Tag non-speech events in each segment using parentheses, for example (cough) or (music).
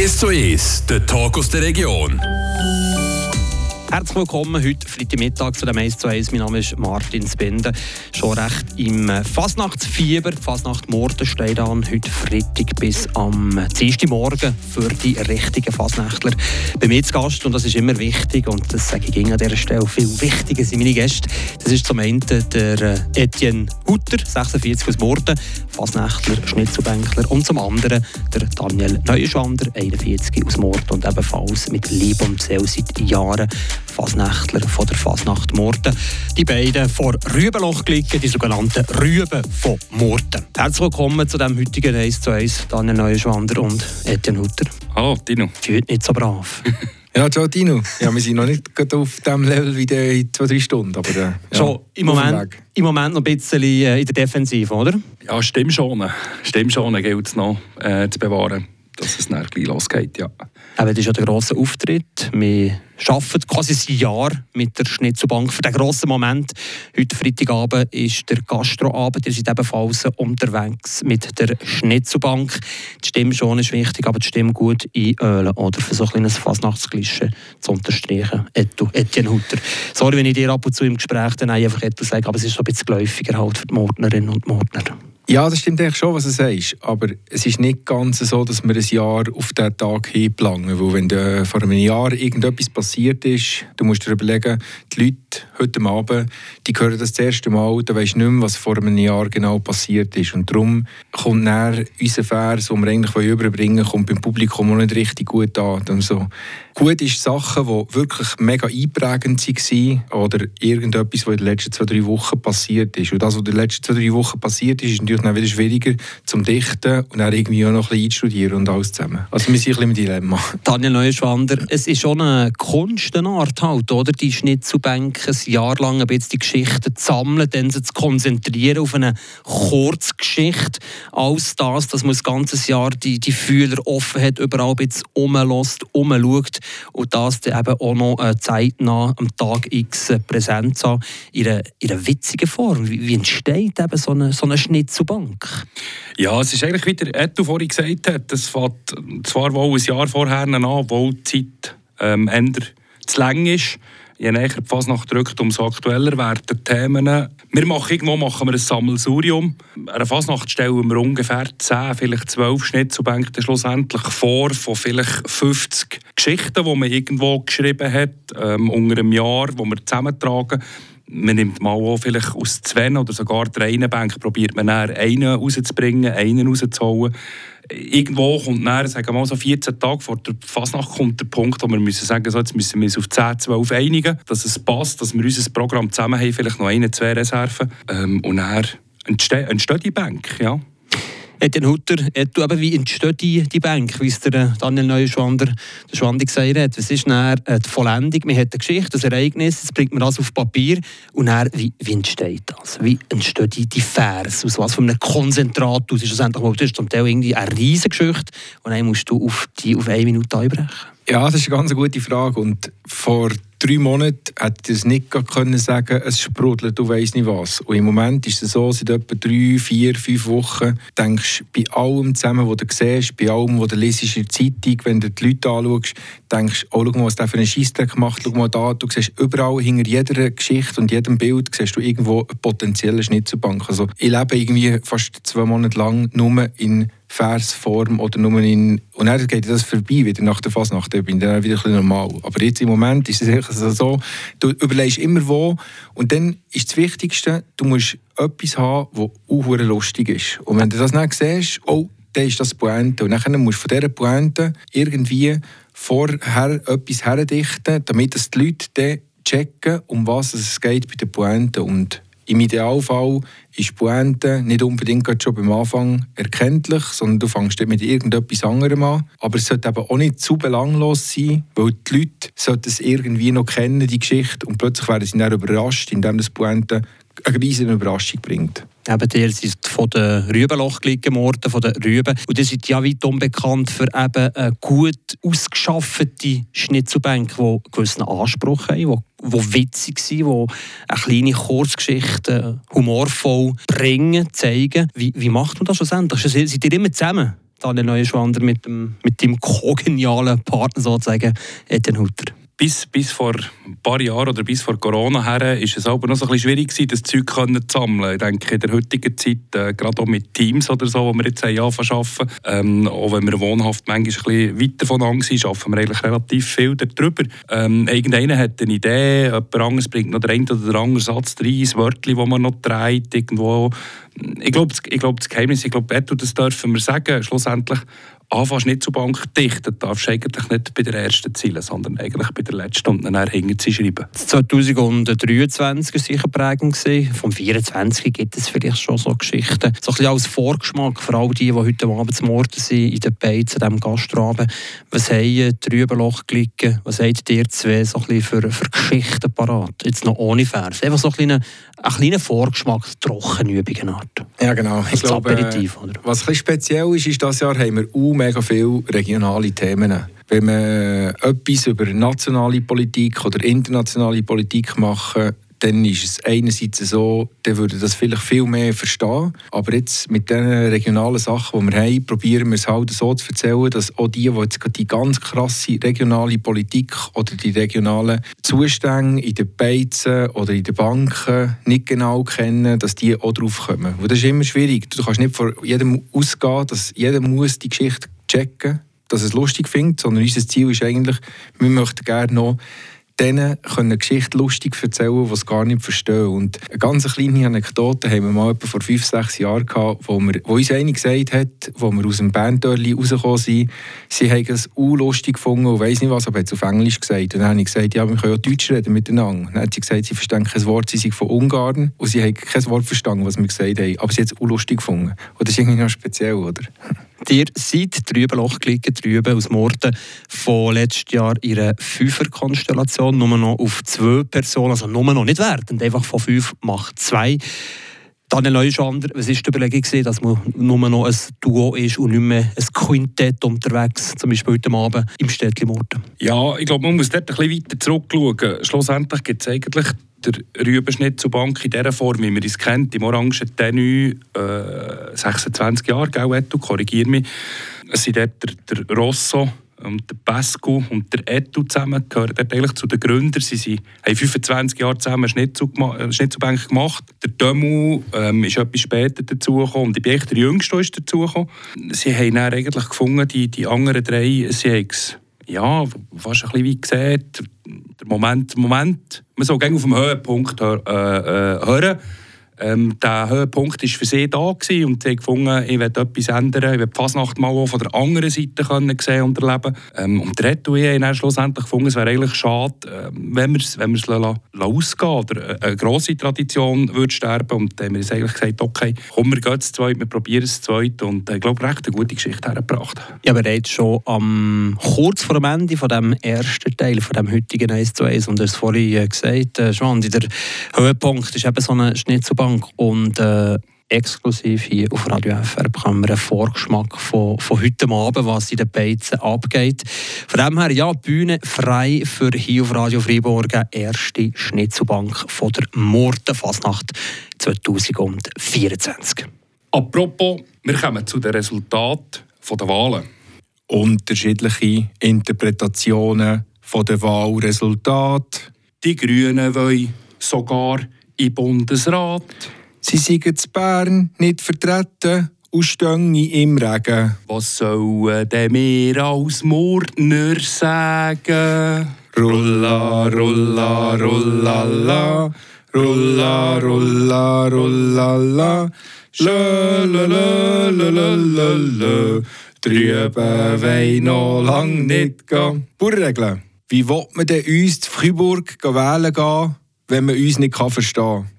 1 zu 1, der Talk aus der Region. Herzlich willkommen heute Freitagmittag zu dem 1 zu 1. Mein Name ist Martin Spinde. Schon recht im Fasnachtsfieber. Die Fasnacht Morten steht an. Heute Freitag bis am Dienstagmorgen für die richtigen Fasnächtler. Bei mir zu Gast, und das ist immer wichtig, und das sage ich an dieser Stelle, viel wichtiger sind meine Gäste. Das ist zum einen der äh, Etienne Hutter, 46 aus Morten, Fasnächtler, Schnitzelbänkler. Und zum anderen der Daniel Neuschwander, 41 aus Morten und ebenfalls mit Liebe und Seele seit Jahren Fasnächtler von der Fasnacht Murten. Die beiden vor Rübenloch gelegen, die sogenannten Rüben von Murten. Herzlich willkommen zu dem heutigen 1 zu 1, Daniel Neuschwander und Etienne Hutter. Hallo, Tino. Fühlt nicht so brav. (laughs) Ja, ciao Tino. Ja, wir sind noch nicht auf dem Level wie in zwei, drei Stunden. Aber, äh, ja, schon im Moment, im Moment noch ein bisschen äh, in der Defensive, oder? Ja, stimmt schon. Stimmt schon, gilt es noch äh, zu bewahren, dass es dann gleich losgeht, ja. Aber das ist ja der grosse Auftritt. Wir arbeiten quasi ein Jahr mit der Schnitzelbank für den grossen Moment. Heute Freitagabend ist der Gastroabend. Ihr seid ebenfalls unterwegs mit der Schnitzelbank. Die Stimme schon ist wichtig, aber die Stimme gut einölen oder für so ein kleines Fasnachtsglische zu unterstreichen. Etu, Etienne Hutter. Sorry, wenn ich dir ab und zu im Gespräch dann einfach etwas sage, aber es ist so ein bisschen geläufiger halt für die Mordnerinnen und Mordner. Ja, das stimmt eigentlich schon, was du sagst. Aber es ist nicht ganz so, dass wir ein Jahr auf diesen Tag hinplanen. Weil wenn da vor einem Jahr irgendetwas passiert ist, du musst dir überlegen, die Leute heute Abend, die hören das, das erste Mal, da weisst nicht mehr, was vor einem Jahr genau passiert ist. Und darum kommt dann unser Vers, den wir eigentlich überbringen kommt beim Publikum auch nicht richtig gut an. So. Gut ist Sachen, die wirklich mega einprägend waren oder irgendetwas, was in den letzten zwei, drei Wochen passiert ist. Und das, was in den letzten zwei, drei Wochen passiert ist, ist natürlich dann wieder schwieriger zum Dichten und dann irgendwie auch noch ein bisschen einstudieren und alles zusammen. Also wir sind ein bisschen im Dilemma. (laughs) Daniel Neuschwander, es ist schon eine Kunstenart halt, oder? Die Schnitzelbänke ein Jahr lang ein die Geschichten zu sammeln, dann sie zu konzentrieren auf eine Kurzgeschichte. Alles das, dass man das ganze Jahr die, die Fühler offen hat, überall ein bisschen rumlässt, rumschaut und das dann eben auch noch äh, zeitnah am Tag X präsent zu haben, in einer, in einer witzigen Form. Wie, wie entsteht eben so eine, so eine Schnitzelbank? Ja, es ist eigentlich, wie der Etu vorhin gesagt hat, das fängt zwar wohl ein Jahr vorher an, wo die Zeit ähm, zu lang ist, je näher die Fasnacht rückt, umso aktueller werden die Themen. Wir machen irgendwo machen wir ein Sammelsurium. An einer Fasnacht stellen wir ungefähr 10, vielleicht 12 Schnitzelbänke schlussendlich vor von vielleicht 50 Geschichten, die man irgendwo geschrieben hat, ähm, unter einem Jahr, die wir zusammentragen man nimmt mal auch vielleicht aus zwei oder sogar drei Bänken, probiert man dann einen rauszubringen, einen rauszuholen. Irgendwo kommt dann, sagen wir mal so 14 Tage vor der Fasnacht kommt der Punkt, wo wir müssen sagen, so, jetzt müssen wir uns auf 10, 12 einigen, dass es passt, dass wir unser Programm zusammen haben, vielleicht noch eine, zwei Reserven. Ähm, und dann entsteht, entsteht die Bank, ja. Etienne Hutter, du eben, wie entsteht die, die Bank, wie es der äh, Daniel Neuschwander der Schwandi gesagt hat? Was ist dann äh, die Vollendung? Man hat eine Geschichte, ein Ereignis, jetzt bringt man das auf Papier und dann, wie, wie entsteht das? Wie entsteht die, die Vers? Aus was für einem Konzentrat aus? Ist das mal, das ist zum Teil irgendwie eine riesige Geschichte und dann musst du auf, die, auf eine Minute einbrechen. Ja, das ist eine ganz gute Frage und vor drei Monaten hätte ich es nicht können sagen es sprudelt, du weißt nicht was. Und im Moment ist es so, seit etwa drei, vier, fünf Wochen, denkst du bei allem zusammen, was du siehst, bei allem, was du liest in der Zeitung, wenn du die Leute anschaust, denkst du, oh, schau mal, was der für einen Scheissdreck macht, schau mal da, du siehst überall, hinter jeder Geschichte und jedem Bild, siehst du irgendwo eine potenzielle Schnitzelbank. Also ich lebe irgendwie fast zwei Monate lang nur in Versform oder nur in... Und dann geht das vorbei, wieder nach der Fasnacht, dann bin ich dann wieder ein bisschen normal. Aber jetzt im Moment ist es also so, du überlegst immer wo und dann ist das Wichtigste, du musst etwas haben, das auch lustig ist. Und wenn du das nicht siehst, oh, dann ist das Pointe. Und dann musst du von dieser Pointe irgendwie vorher etwas herdichten, damit die Leute dann checken, um was es geht bei der Pointe. Und im Idealfall ist die Pointe nicht unbedingt schon beim Anfang erkenntlich, sondern du fängst mit irgendetwas anderem an. Aber es sollte eben auch nicht zu belanglos sein, weil die Leute sollten es irgendwie noch kennen, die Geschichte, und plötzlich werden sie dann überrascht, indem das Pointe eine riesige Überraschung bringt. Eben, ihr seid von den Rübenloch gelegen worden, von den Rüben. Und ihr seid ja weit unbekannt für eben eine gut ausgeschaffete Schnitzelbänke, die gewissen Anspruch haben, die, die witzig sind, die eine kleine Kurzgeschichte humorvoll bringen, zeigen. Wie, wie macht man das schlussendlich? Seid ihr immer zusammen? Daniel Neuschwander, mit, dem, mit deinem kogenialen Partner sozusagen, Etienne Hutter? Bis, bis vor ein paar Jahren oder bis vor Corona her ist es aber noch so ein bisschen schwierig gewesen, das Zeug zu sammeln. Ich denke, in der heutigen Zeit, äh, gerade auch mit Teams oder so, wo wir jetzt haben arbeiten, ähm, auch wenn wir wohnhaft manchmal ein bisschen weiter voneinander sind, arbeiten wir eigentlich relativ viel darüber. Ähm, irgendeiner hat eine Idee, jemand anderes bringt noch den einen oder anderen Satz rein, ein Wörtchen, das man noch dreht, irgendwo. Ich glaube, ich glaub, das Geheimnis, ich glaube, das dürfen wir sagen, schlussendlich anfängst nicht zur Bank dichten, darfst du eigentlich nicht bei der ersten zielen, sondern eigentlich bei der letzten und dann hinten schreiben. 2023 war sicher prägend. Vom 24 gibt es vielleicht schon so Geschichten. So ein bisschen als Vorgeschmack für all die, die heute Abend zum Morden sind, in den Beizen, diesem Gastraben. Was haben Trübenloch gelegen? Was habt ihr zwei so ein bisschen für, für Geschichten parat? Jetzt noch ohne Vers. Einfach so ein kleiner, ein kleiner Vorgeschmack, Trockenübungen. Ja, genau. Ich glaube, Aperitif, oder? Was ein speziell ist, ist, dieses Jahr haben wir mega viele regionale Themen. Wenn wir etwas über nationale Politik oder internationale Politik machen, dann ist es einerseits so, dann würde das vielleicht viel mehr verstehen. Aber jetzt mit den regionalen Sachen, die wir haben, probieren wir es halt so zu erzählen, dass auch die, die jetzt die ganz krasse regionale Politik oder die regionalen Zustände in den Beizen oder in den Banken nicht genau kennen, dass die auch drauf kommen. Und das ist immer schwierig. Du kannst nicht von jedem ausgehen, dass jeder muss die Geschichte checken, dass es lustig findet, sondern unser Ziel ist eigentlich, wir möchten gerne noch denen können Geschichte lustig erzählen, die es gar nicht verstehen. Und eine ganz kleine Anekdote haben wir mal etwa vor fünf, sechs Jahren gehabt, wo, wir, wo uns eine gesagt hat, wo wir aus dem Banddörli rausgekommen sind, sie haben es lustig gefunden und weiss nicht was, aber hat es auf Englisch gesagt. Und dann habe ich gesagt, ja, wir können ja Deutsch reden miteinander. Dann hat sie gesagt, sie verstehen kein Wort, sie sind von Ungarn und sie haben kein Wort verstanden, was wir gesagt haben. Aber sie hat es lustig gefunden. Und das ist irgendwie noch speziell, oder? Ihr seid drüben Loch gelegen, drüben aus Morden von letztes Jahr in einer Fünfer-Konstellation, nur noch auf zwei Personen, also nur noch nicht wertend, einfach von fünf macht zwei. Daniel Neuschander, was war die Überlegung, dass man nur noch ein Duo ist und nicht mehr ein Quintett unterwegs, zum Beispiel heute Abend im Städtchen Morden? Ja, ich glaube, man muss dort ein bisschen weiter zurückschauen. Schlussendlich gibt es eigentlich der Rübenschnitt zur Bank in dieser Form, wie man es kennt, im orangen Tenue, äh, 26 Jahre, gell, du korrigier mich. Es sind dort der, der Rosso, und der Pesco und der Etu zusammen gehören dort eigentlich zu den Gründern. Sie, sie haben 25 Jahre zusammen Schnitzelbank gemacht. Der Dömu ähm, ist etwas später dazugekommen und ich bin echt der Jüngste ist dazugekommen. Sie haben dann eigentlich gefunden, die, die anderen drei, sie haben es ja, fast ein bisschen wie der Moment, Moment, man soll gerne auf dem Höhepunkt hör, äh, äh, hören. Ähm, der Höhepunkt war für sie da gewesen und sie gefunden, ich will etwas ändern, ich will die Fasnacht mal auch von der anderen Seite können sehen und erleben. Ähm, und der Reto haben dann schlussendlich gefunden, es wäre eigentlich schade, wenn wir es wenn ausgehen oder eine grosse Tradition würde sterben. Und dann haben wir eigentlich gesagt, okay, komm, wir gehen zu zweit, wir probieren es zu zweit und äh, ich glaube, recht eine gute Geschichte hergebracht. Ja, bereits schon am, kurz vor dem Ende von dem ersten Teil, von dem heutigen 1 zu 1, und du hast es vorhin gesagt, äh, Schwand, der Höhepunkt ist eben so eine Schnitzelbank Dank. Und äh, exklusiv hier auf Radio FR bekommen wir einen Vorgeschmack von, von heute Abend, was in den Beizen abgeht. Von dem her, ja, Bühne frei für hier auf Radio Freiburg, erste Schnitzelbank von der Mortenfasnacht 2024. Apropos, wir kommen zu den Resultaten der Wahlen. Unterschiedliche Interpretationen der Wahlresultate. Die Grünen wollen sogar im Bundesrat. Sie sind zu Bern nicht vertreten und stehen im Regen. Was sollen denn wir als Mordner sagen? Rulla, rulla, rulla, la. Rulla, rulla, rulla, la. La, la, la, la, la, la, la. Drüben wollen noch lang nicht gehen. Burregeln. Wie will man denn uns zu Fribourg wählen gehen, wenn man uns nicht verstehen kann.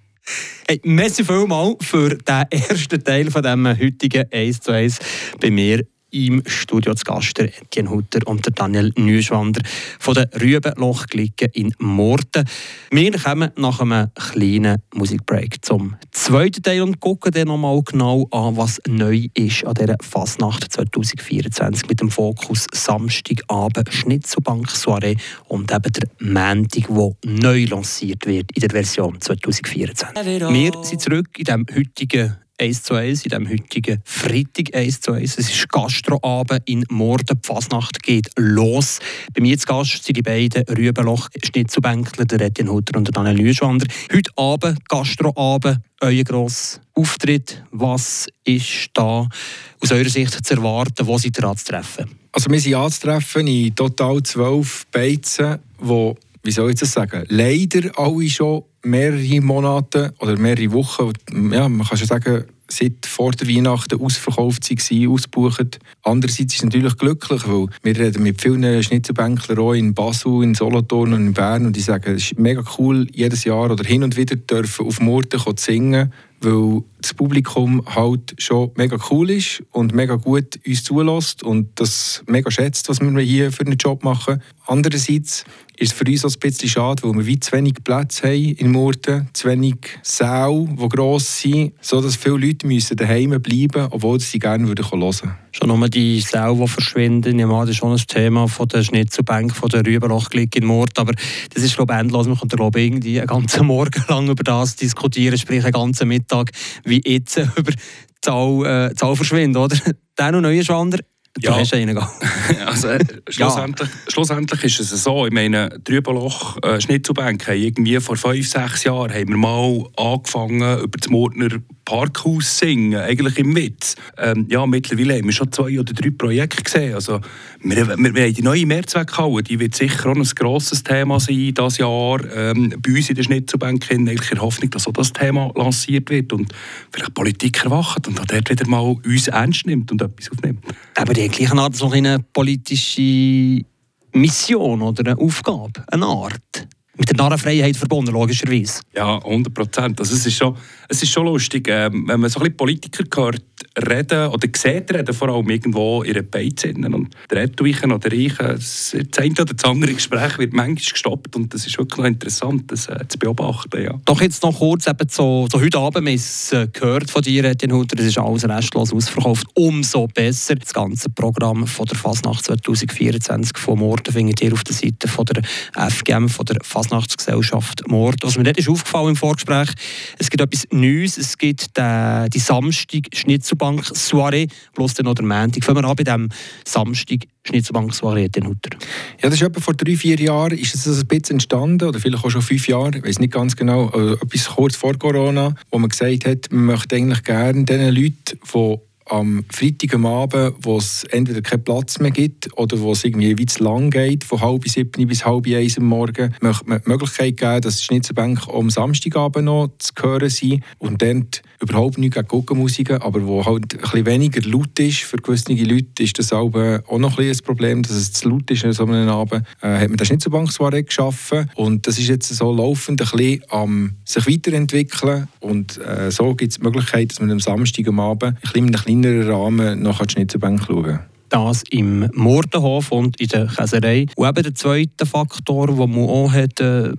Hey, merci vielmals für den ersten Teil von diesem heutigen 1 zu 1 bei mir im Studio zu Gast der Etienne Hutter und der Daniel Neuschwander von der Rübenlochklicke in Morten. Wir kommen nach einem kleinen Musikbreak zum zweiten Teil und gucken dann nochmal genau an, was neu ist an dieser Fasnacht 2024 mit dem Fokus Samstagabend Schnitzelbank Soiree und eben der Montag, der neu lanciert wird in der Version 2024. Wir sind zurück in dem heutigen 1 zu 1, in dem heutigen Freitag 1 zu 1. Es ist Gastroabend in Morden. Die Fasnacht geht los. Bei mir zu Gast sind die beiden Rübenloch Schnitzelbänkler, der Etienne Hutter und der Daniel Lüschwander. Heute Abend, Gastroabend, euer grosser Auftritt. Was ist da aus eurer Sicht zu erwarten? Wo seid ihr anzutreffen? Also wir sind anzutreffen in total zwölf Beizen, die, wie soll ich das sagen, leider alle schon mehrere Monate oder mehrere Wochen, ja, man kann schon sagen, seit vor der Weihnachten ausverkauft waren, ausgebucht. Andererseits ist es natürlich glücklich, weil wir reden mit vielen Schnitzelbänklern auch in Basel, in Solothurn und in Bern und die sagen, es ist mega cool, jedes Jahr oder hin und wieder dürfen auf Murten singen weil das Publikum halt schon mega cool ist und mega gut uns zulässt und das mega schätzt, was wir hier für einen Job machen. Andererseits ist es für uns auch ein bisschen schade, weil wir wie zu wenig Platz haben in Murten, zu wenig Säle, die gross sind, sodass viele Leute müssen daheim bleiben obwohl sie gerne hören würden. Schon nur die Säle, die verschwinden, ja, das ist schon ein Thema von der Schnitzelbank, von der Rüberlochklick in Mord, aber das ist glaube ich endlos. Man kann glaube ich, einen ganzen Morgen lang über das diskutieren, sprich einen ganzen Mittag, wie jetzt (laughs) über die Zahl, äh, Zahl verschwinden, oder? (laughs) Der noch neue Schwander, Du ja. hast einen (laughs) also, äh, (laughs) schlussendlich, ja. schlussendlich ist es so, ich meine, Trübenloch äh, Schnitzelbank irgendwie vor fünf, sechs Jahren haben wir mal angefangen, über das Mordner Parkhaus singen, eigentlich im Witz. Ähm, ja, mittlerweile haben wir schon zwei oder drei Projekte gesehen. Also, wir, wir, wir haben die neue Mehrzweckhalle, die wird sicher auch ein grosses Thema sein dieses Jahr. Ähm, bei uns in der Schnitzelbank in der Hoffnung, dass auch das Thema lanciert wird und vielleicht Politik erwacht und auch dort wieder mal uns ernst nimmt und etwas aufnimmt. Aber die gleichen Art so eine politische Mission oder eine Aufgabe, eine Art mit der Narrenfreiheit verbunden, logischerweise. Ja, 100 Prozent. Also es, ist schon, es ist schon lustig, ähm, wenn man so ein bisschen Politiker hört, reden oder sieht reden, vor allem irgendwo in einer Beiz. Und der Ettuichen oder ich, das eine oder das andere Gespräch wird manchmal gestoppt und das ist wirklich noch interessant, das äh, zu beobachten. Ja. Doch jetzt noch kurz, eben so, so heute Abend, wir haben es äh, gehört von dir, Etienne Hutter, es ist alles restlos ausverkauft, umso besser. Das ganze Programm von der Fasnacht 2024 von Morden findet ihr auf der Seite von der FGM, von der Fasnachtsgesellschaft Mord. Was mir nicht ist aufgefallen im Vorgespräch, es gibt etwas Neues, es gibt die, die Samstag Schnitzel Schnitzelbank Soiree, plus dann noch der Montag. Fangen wir an bei diesem Samstag Schnitzelbank Soiree den Hutter. Ja, das ist etwa vor drei, vier Jahren ist es ein bisschen entstanden, oder vielleicht auch schon fünf Jahre, ich weiß nicht ganz genau, also etwas kurz vor Corona, wo man gesagt hat, man möchte eigentlich gerne den Leuten, die am Freitag am Abend, wo es entweder keinen Platz mehr gibt oder wo es irgendwie wie zu lang geht, von halb sieben bis halb eins am Morgen, möchte man die Möglichkeit geben, dass die Schnitzelbänke am Samstagabend noch zu hören sind und dann überhaupt nicht gegen Guckenmusik, aber wo halt ein weniger laut ist. Für gewisse Leute ist das auch noch ein, ein Problem, dass es zu laut ist an so einem Abend. Äh, hat man das Schnitzelbank zwar geschaffen und das ist jetzt so laufend ein bisschen am sich weiterentwickeln und äh, so gibt es die Möglichkeit, dass man am Samstag am Abend ein bisschen in einem kleineren Rahmen nach die Schnitzelbank schauen kann das im Mordenhof und in der Käserei. Und eben der zweite Faktor, den man auch hat, äh,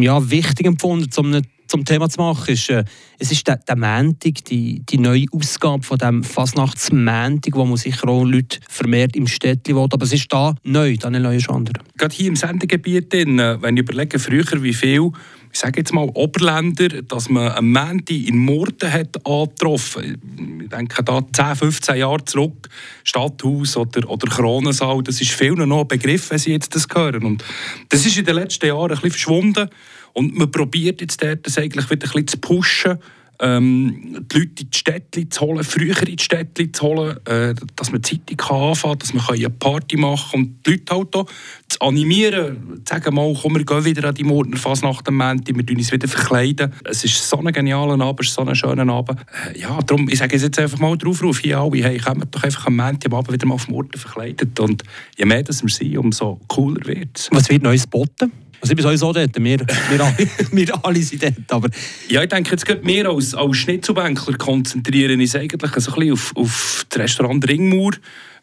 ja, wichtig empfunden, um zum Thema zu machen, ist, äh, es ist der, der Montag, die, die neue Ausgabe von dem Fasnachtsmontag, wo man sicher auch Leute vermehrt im Städtchen will. Aber es ist da neu, Daniel Neuenschander. Gerade hier im Sendegebiet, wenn ich überlege, früher wie viel ich sage jetzt mal Oberländer, dass man am Montag in Murten hat angetroffen. Ich denke da 10, 15 Jahre zurück, Stadthaus oder, oder Kronensaal, das ist vielen noch ein Begriff, wenn sie jetzt das hören. Und das ist in den letzten Jahren ein bisschen verschwunden. Und man probiert jetzt dort, das eigentlich wieder ein bisschen zu pushen, ähm, die Leute in die Städte zu holen, früher in die Städte zu holen, äh, dass man Zeitung anfangen kann, dass man eine Party machen kann und die Leute halt auch zu animieren, zu sagen mal, komm, wir gehen wieder an die Mordner fast nach dem Montag, wir uns wieder verkleiden. Es ist so ein genialer Abend, es ist so ein schöner Abend. Äh, ja, darum, ich sage jetzt einfach mal drauf, ruf hier alle, hey, kommt doch einfach am Montag am Abend wieder mal auf Morden verkleidet und je mehr das wir sind, umso cooler wird es. Was wird neu geboten? Also ich bin sowieso dort, wir, wir, (laughs) wir alle sind dort. Aber ja, ich denke, jetzt geht wir als, als Schnitzelbänkler konzentrieren uns eigentlich so ein bisschen auf, auf das Restaurant Ringmauer.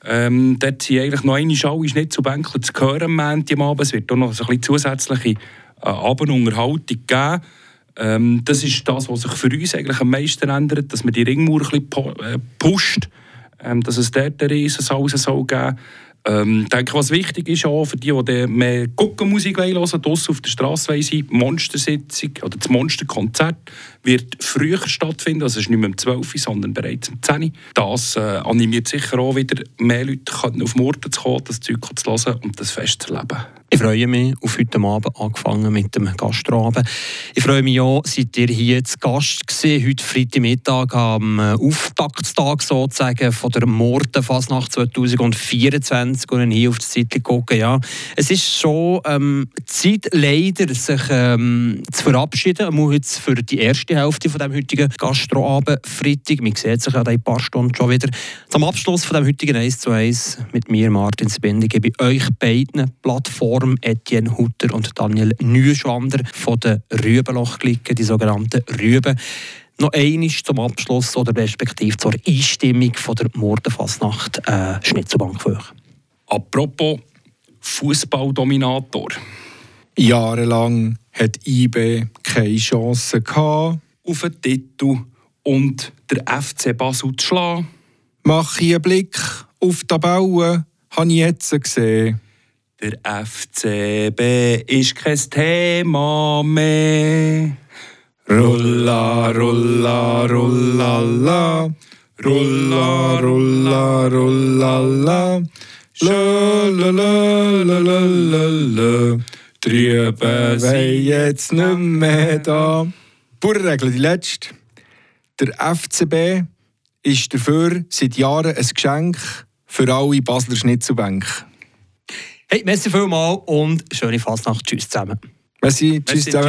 Ähm, dort sind eigentlich noch eine alle Schnitzelbänkler zu hören am Abend. Es wird auch noch so ein bisschen zusätzliche äh, Abendunterhaltung geben. Ähm, das ist das, was sich für uns eigentlich am meisten ändert, dass man die Ringmauer ein bisschen äh, pusht, ähm, dass es dort ein Riesensaus soll geben Ähm, denke, was wichtig ist auch für die, die mehr Guckenmusik hören wollen, draussen auf der Straße sein, die Monstersitzung oder das Monsterkonzert wird früher stattfinden, also es ist nicht mehr um 12 Uhr, sondern bereits um 10 Uhr. Das äh, animiert sicher auch wieder mehr Leute auf Murten zu kommen, das Zeug zu hören und das Fest zu erleben. Ich freue mich auf heute Abend, angefangen mit dem Gastroabend. Ich freue mich auch, seid ihr hier zu Gast gewesen, heute Freitagmittag am äh, Auftaktstag sozusagen von der Mortenfasnacht 2024 und hier auf die Seite gucken. Ja, es ist schon ähm, Zeit, leider sich ähm, zu verabschieden. Mal jetzt für die erste Hälfte von dem heutigen Gastroabend Freitag. Man sieht sich ja in ein paar Stunden schon wieder. Zum Abschluss von dem heutigen 1 zu 1 mit mir, Martin Spinde, gebe ich euch beiden Plattformen Form Etienne Hutter und Daniel Nüschwander von den Rübenlochklicken, die sogenannten Rüben. Noch einmal zum Abschluss oder respektive zur Einstimmung von der Mordenfasnacht äh, Schnitzelbank für euch. Apropos Fußballdominator. Jahrelang hat IB keine Chance gehabt, auf den Titel und der FC Basel zu schlagen. Mach ich einen Blick auf die Tabelle, habe ich jetzt gesehen. Der FCB ist kein Thema mehr. Rulla, rulla, rulla, la. Rulla, rulla, rulla, la. La, la, la, la, la, la, la. Drüben sind jetzt nicht mehr da. Bauernregel, die letzte. Der FCB ist dafür seit Jahren ein Geschenk für alle Basler Schnitzelbänke. Hey, merci vielmals und schöne Fasnacht. Tschüss zusammen. Merci, tschüss merci, zusammen.